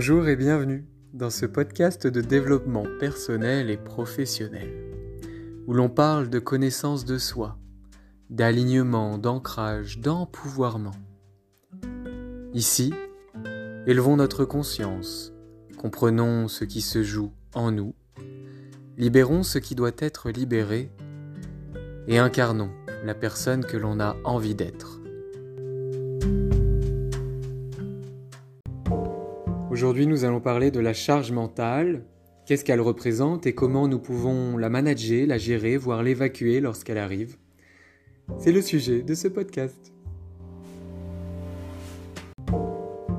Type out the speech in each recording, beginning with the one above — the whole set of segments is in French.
Bonjour et bienvenue dans ce podcast de développement personnel et professionnel, où l'on parle de connaissance de soi, d'alignement, d'ancrage, d'empouvoirment. Ici, élevons notre conscience, comprenons ce qui se joue en nous, libérons ce qui doit être libéré et incarnons la personne que l'on a envie d'être. Aujourd'hui, nous allons parler de la charge mentale, qu'est-ce qu'elle représente et comment nous pouvons la manager, la gérer, voire l'évacuer lorsqu'elle arrive? C'est le sujet de ce podcast.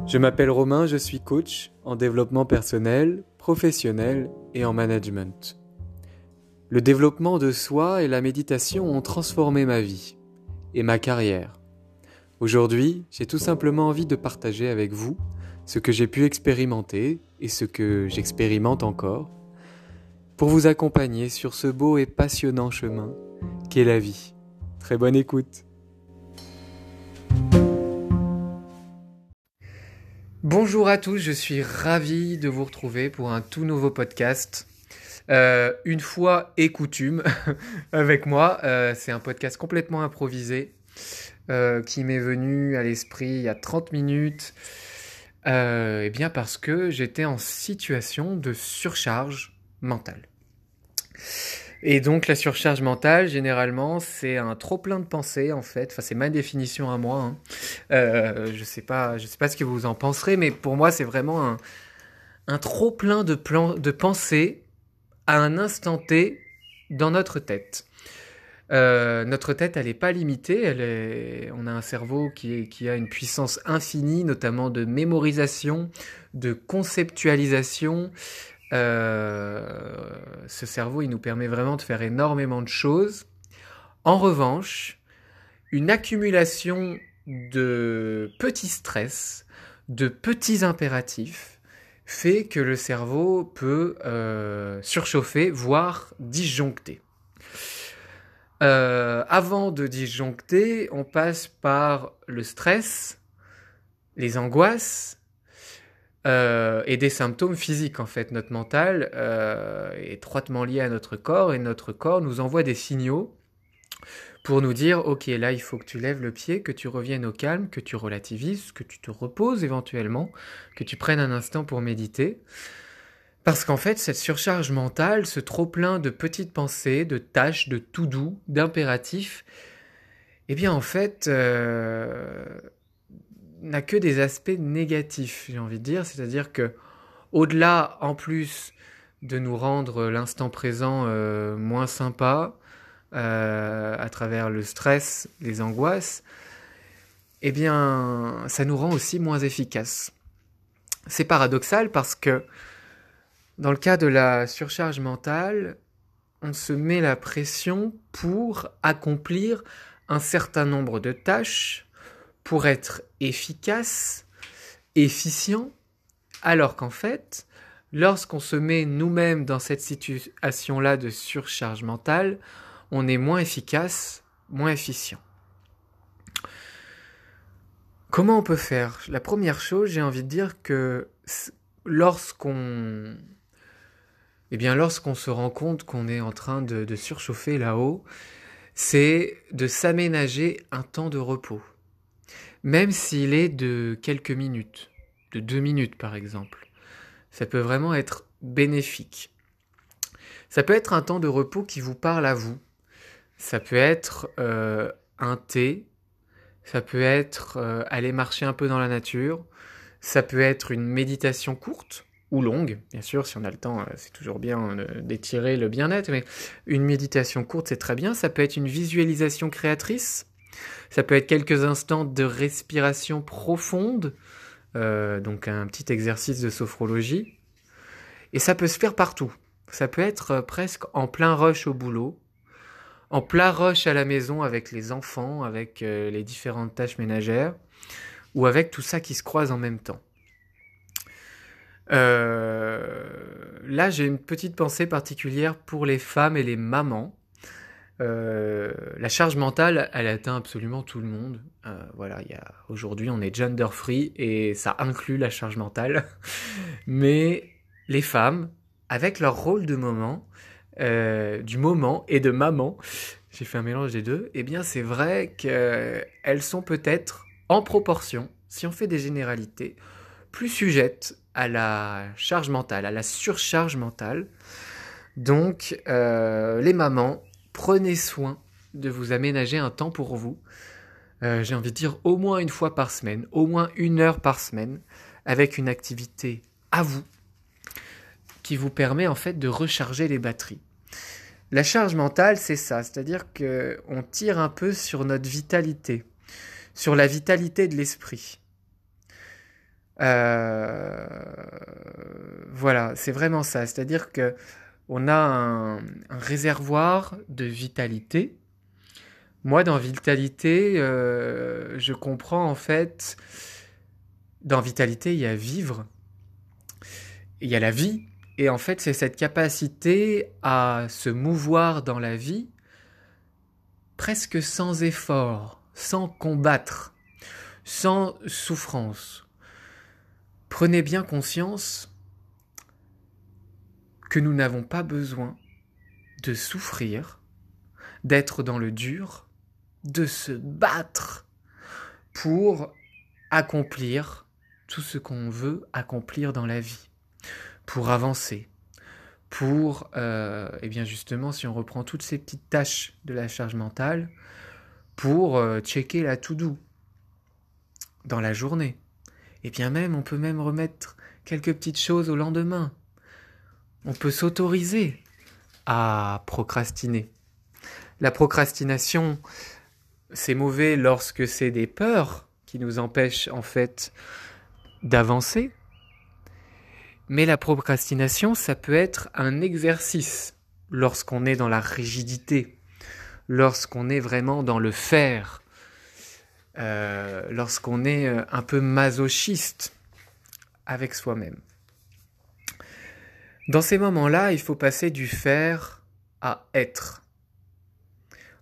Je m'appelle Romain, je suis coach en développement personnel, professionnel et en management. Le développement de soi et la méditation ont transformé ma vie et ma carrière. Aujourd'hui, j'ai tout simplement envie de partager avec vous ce que j'ai pu expérimenter et ce que j'expérimente encore pour vous accompagner sur ce beau et passionnant chemin qu'est la vie. Très bonne écoute. Bonjour à tous, je suis ravi de vous retrouver pour un tout nouveau podcast. Euh, une fois et coutume avec moi, euh, c'est un podcast complètement improvisé euh, qui m'est venu à l'esprit il y a 30 minutes. Eh bien parce que j'étais en situation de surcharge mentale. Et donc la surcharge mentale, généralement, c'est un trop plein de pensées en fait. Enfin, c'est ma définition à moi. Hein. je sais pas, je sais pas ce que vous en penserez, mais pour moi, c'est vraiment un, trop plein de pensées à un instant T dans notre tête. Euh, notre tête, elle n'est pas limitée. Elle est... On a un cerveau qui, qui, a une puissance infinie, notamment de mémorisation, de conceptualisation. Euh, ce cerveau, il nous permet vraiment de faire énormément de choses. En revanche, une accumulation de petits stress, de petits impératifs, fait que le cerveau peut euh, surchauffer, voire disjoncter. Euh, avant de disjoncter, on passe par le stress, les angoisses euh, et des symptômes physiques. En fait, notre mental est étroitement lié à notre corps et notre corps nous envoie des signaux pour nous dire, ok, là, il faut que tu lèves le pied, que tu reviennes au calme, que tu relativises, que tu te reposes éventuellement, que tu prennes un instant pour méditer. Parce qu'en fait, cette surcharge mentale, ce trop-plein de petites pensées, de tâches, de tout doux, d'impératifs, eh bien, en fait, euh, n'a que des aspects négatifs, j'ai envie de dire. C'est-à-dire que, au-delà, en plus, de nous rendre l'instant présent euh, moins sympa, euh, à travers le stress, les angoisses, eh bien, ça nous rend aussi moins efficaces. C'est paradoxal parce que dans le cas de la surcharge mentale, on se met la pression pour accomplir un certain nombre de tâches, pour être efficace, efficient, alors qu'en fait, lorsqu'on se met nous-mêmes dans cette situation-là de surcharge mentale, on est moins efficace, moins efficient. Comment on peut faire? La première chose, j'ai envie de dire que lorsqu'on eh bien, lorsqu'on se rend compte qu'on est en train de, surchauffer là-haut, c'est de s'aménager un temps de repos. Même s'il est de quelques minutes, de deux minutes par exemple. Ça peut vraiment être bénéfique. Ça peut être un temps de repos qui vous parle à vous, ça peut être euh, un thé, ça peut être euh, aller marcher un peu dans la nature, ça peut être une méditation courte ou longue, bien sûr, si on a le temps, euh, c'est toujours bien d'étirer le bien-être, mais une méditation courte, c'est très bien, ça peut être une visualisation créatrice, ça peut être quelques instants de respiration profonde, donc un petit exercice de sophrologie, et ça peut se faire partout. Ça peut être presque en plein rush au boulot, en plein rush à la maison avec les enfants, avec euh, les différentes tâches ménagères, ou avec tout ça qui se croise en même temps. Euh, là, j'ai une petite pensée particulière pour les femmes et les mamans, Euh, la charge mentale, elle atteint absolument tout le monde. Euh, voilà, il y a aujourd'hui, on est gender free et ça inclut la charge mentale. Mais les femmes, avec leur rôle de moment, euh, du moment et de maman, j'ai fait un mélange des deux. Eh bien, c'est vrai qu'elles sont peut-être en proportion, si on fait des généralités, plus sujettes à la charge mentale, à la surcharge mentale. Donc, les mamans, prenez soin de vous aménager un temps pour vous. Euh, j'ai envie de dire au moins une fois par semaine, au moins une heure par semaine, avec une activité à vous qui vous permet en fait de recharger les batteries. La charge mentale, c'est ça, c'est-à-dire que on tire un peu sur notre vitalité, sur la vitalité de l'esprit. Euh, voilà, c'est vraiment ça, c'est-à-dire que on a un, réservoir de vitalité. Moi, dans vitalité, euh, je comprends en fait, dans vitalité, il y a vivre, il y a la vie, et en fait, c'est cette capacité à se mouvoir dans la vie presque sans effort, sans combattre, sans souffrance. Prenez bien conscience que nous n'avons pas besoin de souffrir, d'être dans le dur, de se battre pour accomplir tout ce qu'on veut accomplir dans la vie, pour avancer, pour, euh, eh bien justement, si on reprend toutes ces petites tâches de la charge mentale, pour euh, checker la to-do dans la journée. Et bien même, on peut même remettre quelques petites choses au lendemain, on peut s'autoriser à procrastiner. La procrastination, c'est mauvais lorsque c'est des peurs qui nous empêchent en fait d'avancer. Mais la procrastination, ça peut être un exercice lorsqu'on est dans la rigidité, lorsqu'on est vraiment dans le faire, euh, lorsqu'on est euh, un peu masochiste avec soi-même. Dans ces moments-là, il faut passer du faire à être.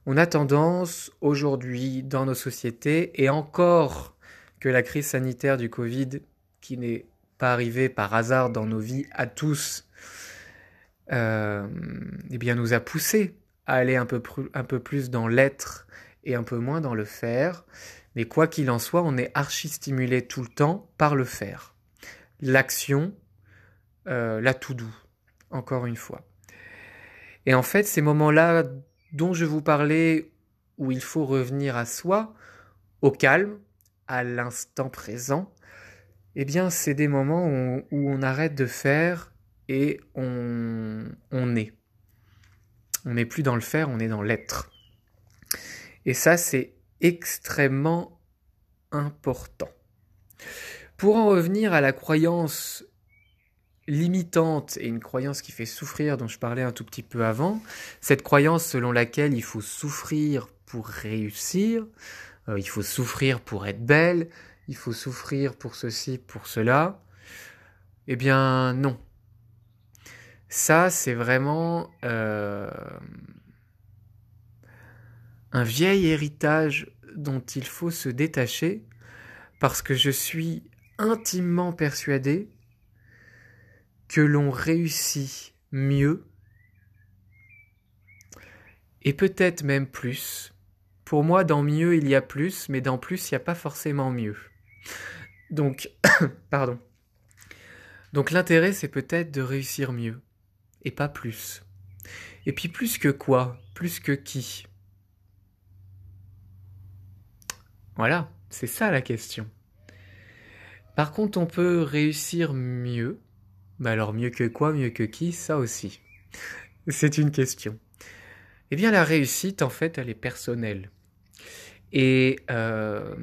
On a tendance aujourd'hui dans nos sociétés, et encore que la crise sanitaire du Covid, qui n'est pas arrivée par hasard dans nos vies à tous, euh, eh bien nous a poussé à aller un peu plus dans l'être et un peu moins dans le faire. Mais quoi qu'il en soit, on est archi stimulé tout le temps par le faire. L'action, euh, là tout doux, encore une fois. Et en fait, ces moments-là dont je vous parlais, où il faut revenir à soi, au calme, à l'instant présent, eh bien, c'est des moments où, on arrête de faire et on, on est. On n'est plus dans le faire, on est dans l'être. Et ça, c'est extrêmement important. Pour en revenir à la croyance limitante et une croyance qui fait souffrir dont je parlais un tout petit peu avant, cette croyance selon laquelle il faut souffrir pour réussir, euh, il faut souffrir pour être belle, il faut souffrir pour ceci, pour cela, eh bien non. Ça, c'est vraiment euh, un vieil héritage dont il faut se détacher parce que je suis intimement persuadé que l'on réussit mieux et peut-être même plus. Pour moi, dans mieux, il y a plus, mais dans plus, il n'y a pas forcément mieux. Donc, pardon. Donc l'intérêt, c'est peut-être de réussir mieux, et pas plus. Et puis plus que quoi? Plus que qui? Voilà, c'est ça la question. Par contre, on peut réussir mieux bah alors mieux que quoi, mieux que qui, ça aussi. C'est une question. Eh bien la réussite, en fait, elle est personnelle. Et euh,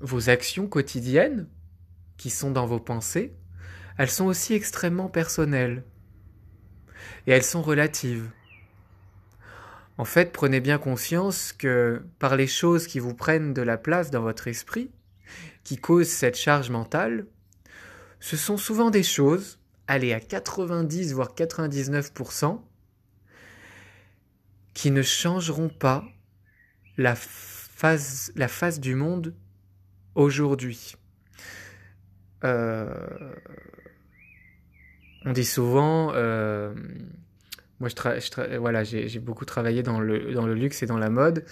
vos actions quotidiennes, qui sont dans vos pensées, elles sont aussi extrêmement personnelles. Et elles sont relatives. En fait, prenez bien conscience que par les choses qui vous prennent de la place dans votre esprit, qui causent cette charge mentale, ce sont souvent des choses, allez à 90 voire 99%, qui ne changeront pas la face, du monde aujourd'hui. Euh, on dit souvent, euh, moi je, voilà, j'ai beaucoup travaillé dans le, dans le luxe et dans la mode,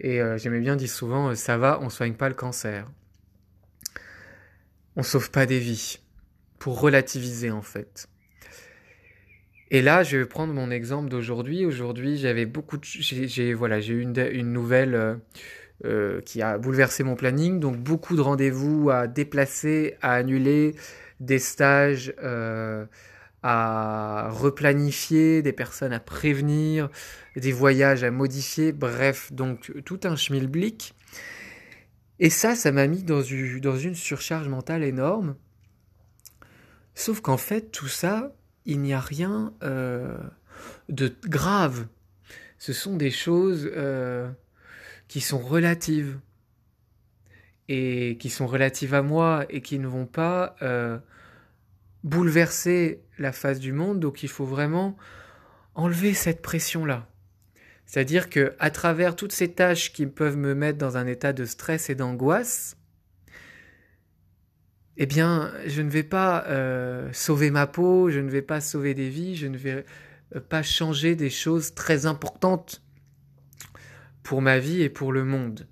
et euh, j'aimais bien dire souvent, ça va, on soigne pas le cancer. On sauve pas des vies, pour relativiser en fait. Et là, je vais prendre mon exemple d'aujourd'hui. Aujourd'hui, j'avais beaucoup. J'ai voilà, eu une, une nouvelle euh, euh, qui a bouleversé mon planning. Donc, beaucoup de rendez-vous à déplacer, à annuler, des stages euh, à replanifier, des personnes à prévenir, des voyages à modifier. Bref, donc tout un schmilblick. Et ça, ça m'a mis dans une, surcharge mentale énorme. Sauf qu'en fait, tout ça, il n'y a rien euh, de grave. Ce sont des choses euh, qui sont relatives et qui sont relatives à moi et qui ne vont pas euh, bouleverser la face du monde. Donc il faut vraiment enlever cette pression-là. C'est-à-dire que à travers toutes ces tâches qui peuvent me mettre dans un état de stress et d'angoisse, eh bien, je ne vais pas euh, sauver ma peau, je ne vais pas sauver des vies, je ne vais euh, pas changer des choses très importantes pour ma vie et pour le monde.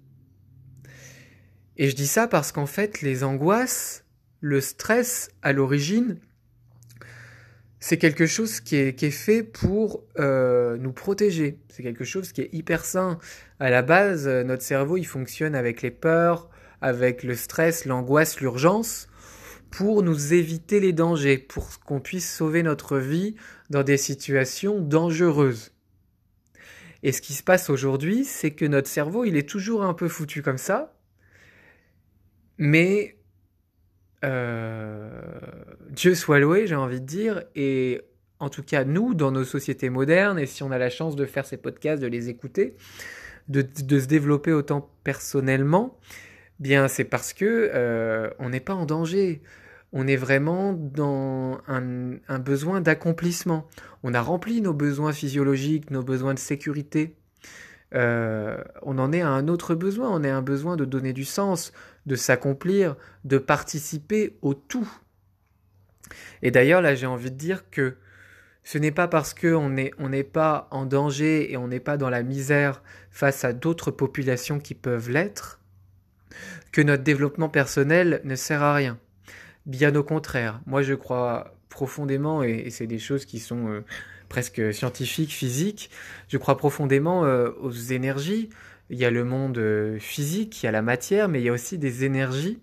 Et je dis ça parce qu'en fait, les angoisses, le stress à l'origine, c'est quelque chose qui est, fait pour euh, nous protéger. C'est quelque chose qui est hyper sain. À la base, notre cerveau, il fonctionne avec les peurs, avec le stress, l'angoisse, l'urgence pour nous éviter les dangers, pour qu'on puisse sauver notre vie dans des situations dangereuses. Et ce qui se passe aujourd'hui, c'est que notre cerveau, il est toujours un peu foutu comme ça, mais euh, Dieu soit loué, j'ai envie de dire, et en tout cas nous, dans nos sociétés modernes, et si on a la chance de faire ces podcasts, de les écouter, de, se développer autant personnellement, bien c'est parce que euh, on n'est pas en danger on est vraiment dans un, besoin d'accomplissement. On a rempli nos besoins physiologiques, nos besoins de sécurité. Euh, on en est à un autre besoin, on est à un besoin de donner du sens, de s'accomplir, de participer au tout. Et d'ailleurs, là, j'ai envie de dire que ce n'est pas parce qu'on n'est on n'est pas en danger et on n'est pas dans la misère face à d'autres populations qui peuvent l'être, que notre développement personnel ne sert à rien. Bien au contraire, moi je crois profondément, et, c'est des choses qui sont euh, presque scientifiques, physiques, je crois profondément euh, aux énergies. Il y a le monde euh, physique, il y a la matière, mais il y a aussi des énergies.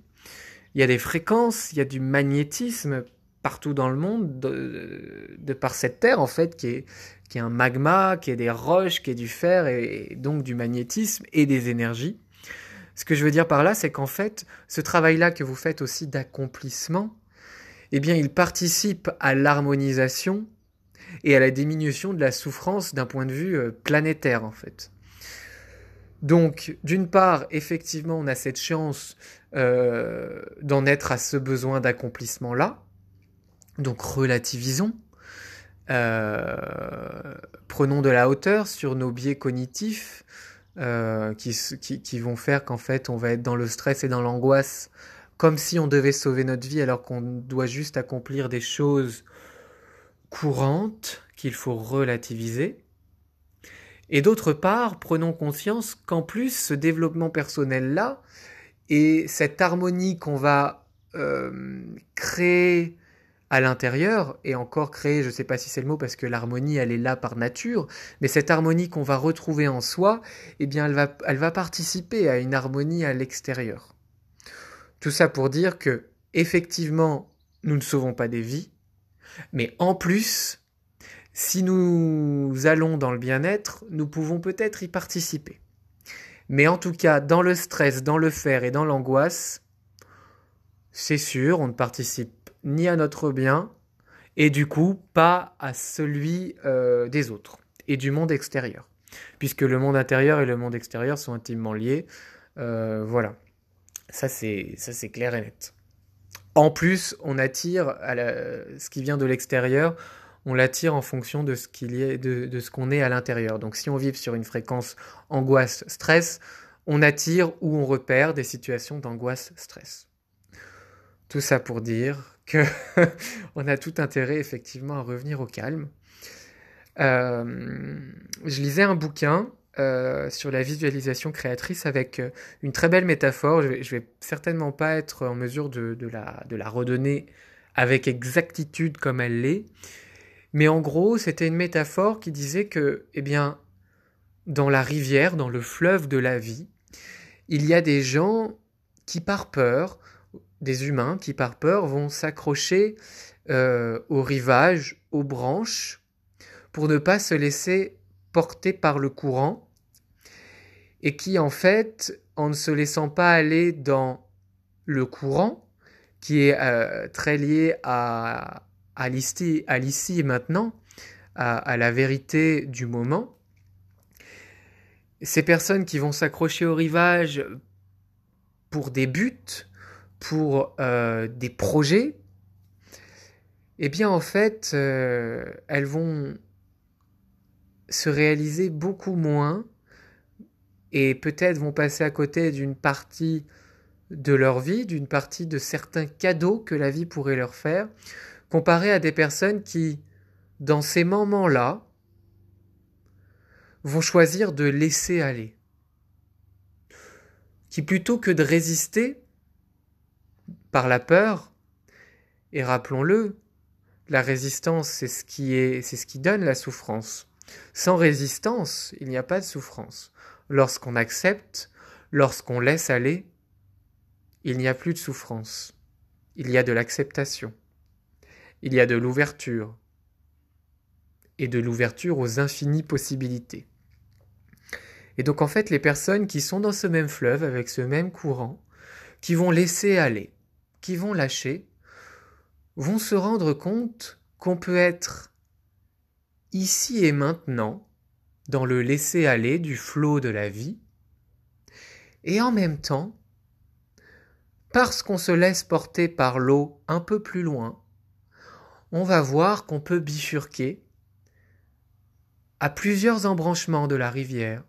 Il y a des fréquences, il y a du magnétisme partout dans le monde, de, par cette terre en fait, qui est, qui est un magma, qui est des roches, qui est du fer, et donc du magnétisme et des énergies. Ce que je veux dire par là, c'est qu'en fait, ce travail-là que vous faites aussi d'accomplissement, eh bien, il participe à l'harmonisation et à la diminution de la souffrance d'un point de vue euh, planétaire, en fait. Donc, d'une part, effectivement, on a cette chance euh, d'en être à ce besoin d'accomplissement-là. Donc, relativisons. Euh, prenons de la hauteur sur nos biais cognitifs, euh, qui, vont faire qu'en fait on va être dans le stress et dans l'angoisse comme si on devait sauver notre vie alors qu'on doit juste accomplir des choses courantes qu'il faut relativiser. Et d'autre part, prenons conscience qu'en plus ce développement personnel-là et cette harmonie qu'on va euh, créer à l'intérieur et encore créer, je ne sais pas si c'est le mot parce que l'harmonie elle est là par nature, mais cette harmonie qu'on va retrouver en soi, eh bien elle va, elle va participer à une harmonie à l'extérieur. Tout ça pour dire que effectivement nous ne sauvons pas des vies, mais en plus, si nous allons dans le bien-être, nous pouvons peut-être y participer. Mais en tout cas, dans le stress, dans le faire et dans l'angoisse, c'est sûr, on ne participe ni à notre bien, et du coup pas à celui euh, des autres et du monde extérieur. Puisque le monde intérieur et le monde extérieur sont intimement liés. Euh, voilà. Ça c'est, clair et net. En plus, on attire à ce qui vient de l'extérieur, on l'attire en fonction de ce qu'il y est, de, ce qu'on est à l'intérieur. Donc si on vit sur une fréquence angoisse, stress, on attire ou on repère des situations d'angoisse, stress. Tout ça pour dire que on a tout intérêt effectivement à revenir au calme. Euh, je lisais un bouquin euh, sur la visualisation créatrice avec euh, une très belle métaphore. Je vais, vais certainement pas être en mesure de la redonner avec exactitude comme elle l'est. Mais en gros, c'était une métaphore qui disait que, eh bien, dans la rivière, dans le fleuve de la vie, il y a des gens qui, par peur, des humains qui, par peur, vont s'accrocher euh, au rivage, aux branches, pour ne pas se laisser porter par le courant et qui en fait, en ne se laissant pas aller dans le courant, qui est euh, très lié à, à l'ici et maintenant, à, la vérité du moment, ces personnes qui vont s'accrocher au rivage pour des buts, pour euh, des projets, eh bien en fait, euh, elles vont se réaliser beaucoup moins et peut-être vont passer à côté d'une partie de leur vie, d'une partie de certains cadeaux que la vie pourrait leur faire, comparé à des personnes qui, dans ces moments-là, vont choisir de laisser aller, qui plutôt que de résister par la peur, et rappelons-le, la résistance, c'est ce qui est, c'est ce qui donne la souffrance. Sans résistance, il n'y a pas de souffrance. Lorsqu'on accepte, lorsqu'on laisse aller, il n'y a plus de souffrance. Il y a de l'acceptation. Il y a de l'ouverture. Et de l'ouverture aux infinies possibilités. Et donc en fait, les personnes qui sont dans ce même fleuve, avec ce même courant, qui vont laisser aller, qui vont lâcher, vont se rendre compte qu'on peut être ici et maintenant dans le laisser-aller du flot de la vie, et en même temps, parce qu'on se laisse porter par l'eau un peu plus loin, on va voir qu'on peut bifurquer à plusieurs embranchements de la rivière.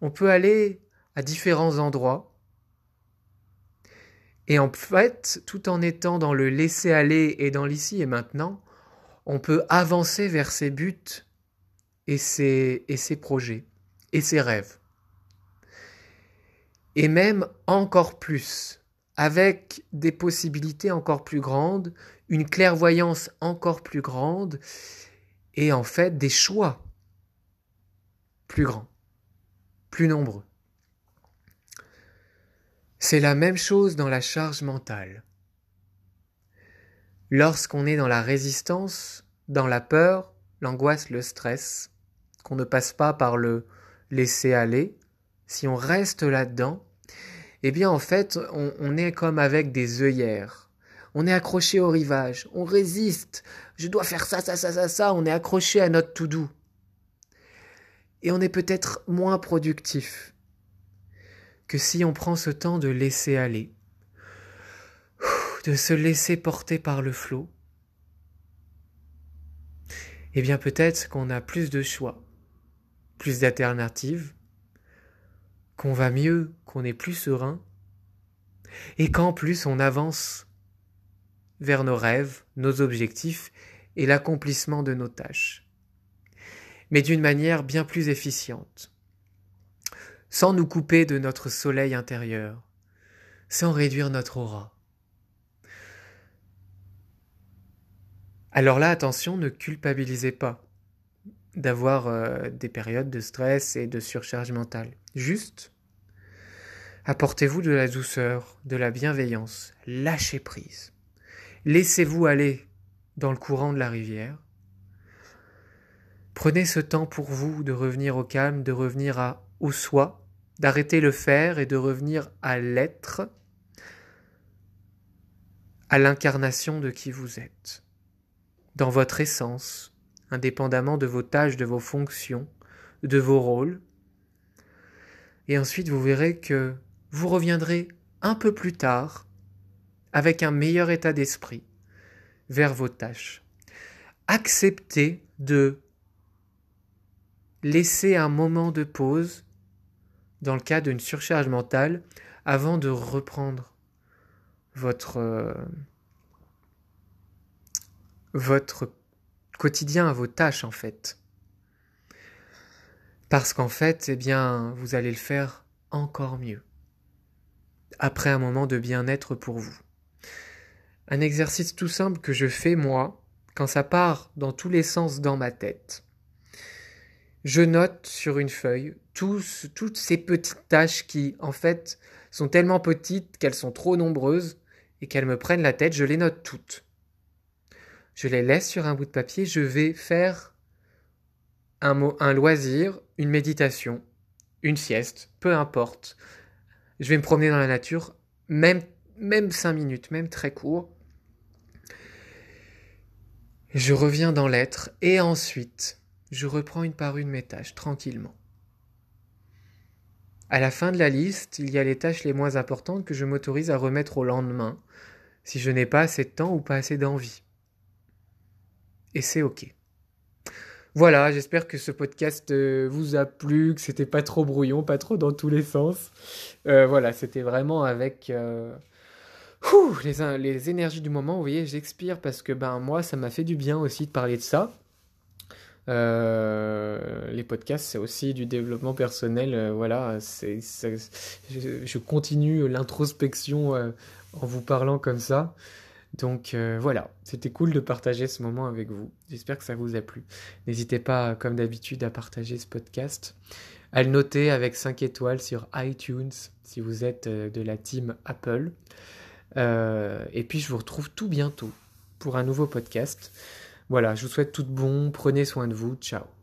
On peut aller à différents endroits. Et en fait, tout en étant dans le laisser-aller et dans l'ici et maintenant, on peut avancer vers ses buts et ses, et ses projets et ses rêves. Et même encore plus, avec des possibilités encore plus grandes, une clairvoyance encore plus grande, et en fait des choix plus grands, plus nombreux. C'est la même chose dans la charge mentale. Lorsqu'on est dans la résistance, dans la peur, l'angoisse, le stress, qu'on ne passe pas par le laisser aller, si on reste là-dedans, eh bien en fait on, est comme avec des œillères. On est accroché au rivage, on résiste, je dois faire ça, ça, ça, ça, ça, on est accroché à notre tout doux. Et on est peut-être moins productif que si on prend ce temps de laisser aller, de se laisser porter par le flot. Eh bien peut-être qu'on a plus de choix, plus d'alternatives, qu'on va mieux, qu'on est plus serein, et qu'en plus on avance vers nos rêves, nos objectifs et l'accomplissement de nos tâches, mais d'une manière bien plus efficiente, sans nous couper de notre soleil intérieur, sans réduire notre aura. Alors là, attention, ne culpabilisez pas d'avoir euh, des périodes de stress et de surcharge mentale. Juste, apportez-vous de la douceur, de la bienveillance, lâchez prise. Laissez-vous aller dans le courant de la rivière. Prenez ce temps pour vous de revenir au calme, de revenir à, au soi, d'arrêter le faire et de revenir à l'être, à l'incarnation de qui vous êtes, dans votre essence, indépendamment de vos tâches, de vos fonctions, de vos rôles. Et ensuite, vous verrez que vous reviendrez un peu plus tard avec un meilleur état d'esprit vers vos tâches, accepter de laisser un moment de pause dans le cas d'une surcharge mentale avant de reprendre votre, euh, votre quotidien, vos tâches en fait. Parce qu'en fait, eh bien, vous allez le faire encore mieux. Après un moment de bien-être pour vous. Un exercice tout simple que je fais moi, quand ça part dans tous les sens dans ma tête. Je note sur une feuille toutes ces petites tâches qui, en fait, sont tellement petites qu'elles sont trop nombreuses et qu'elles me prennent la tête, je les note toutes. Je les laisse sur un bout de papier, je vais faire un, loisir, une méditation, une sieste, peu importe. Je vais me promener dans la nature, même, même cinq minutes, même très court. Je reviens dans l'être et ensuite, je reprends une par une mes tâches tranquillement. À la fin de la liste, il y a les tâches les moins importantes que je m'autorise à remettre au lendemain, si je n'ai pas assez de temps ou pas assez d'envie. Et c'est ok. Voilà, j'espère que ce podcast euh, vous a plu, que c'était pas trop brouillon, pas trop dans tous les sens. Euh, voilà, c'était vraiment avec euh, les, énergies du moment. Vous voyez, j'expire parce que ben moi, ça m'a fait du bien aussi de parler de ça. Euh, les podcasts, c'est aussi du développement personnel. Euh, voilà, je, continue l'introspection euh, en vous parlant comme ça. Donc voilà, c'était cool de partager ce moment avec vous. J'espère que ça vous a plu. N'hésitez pas, comme d'habitude, à partager ce podcast, à le noter avec 5 étoiles sur iTunes si vous êtes de la team Apple. Et puis je vous retrouve tout bientôt pour un nouveau podcast. Voilà, je vous souhaite tout bon, prenez soin de vous, ciao.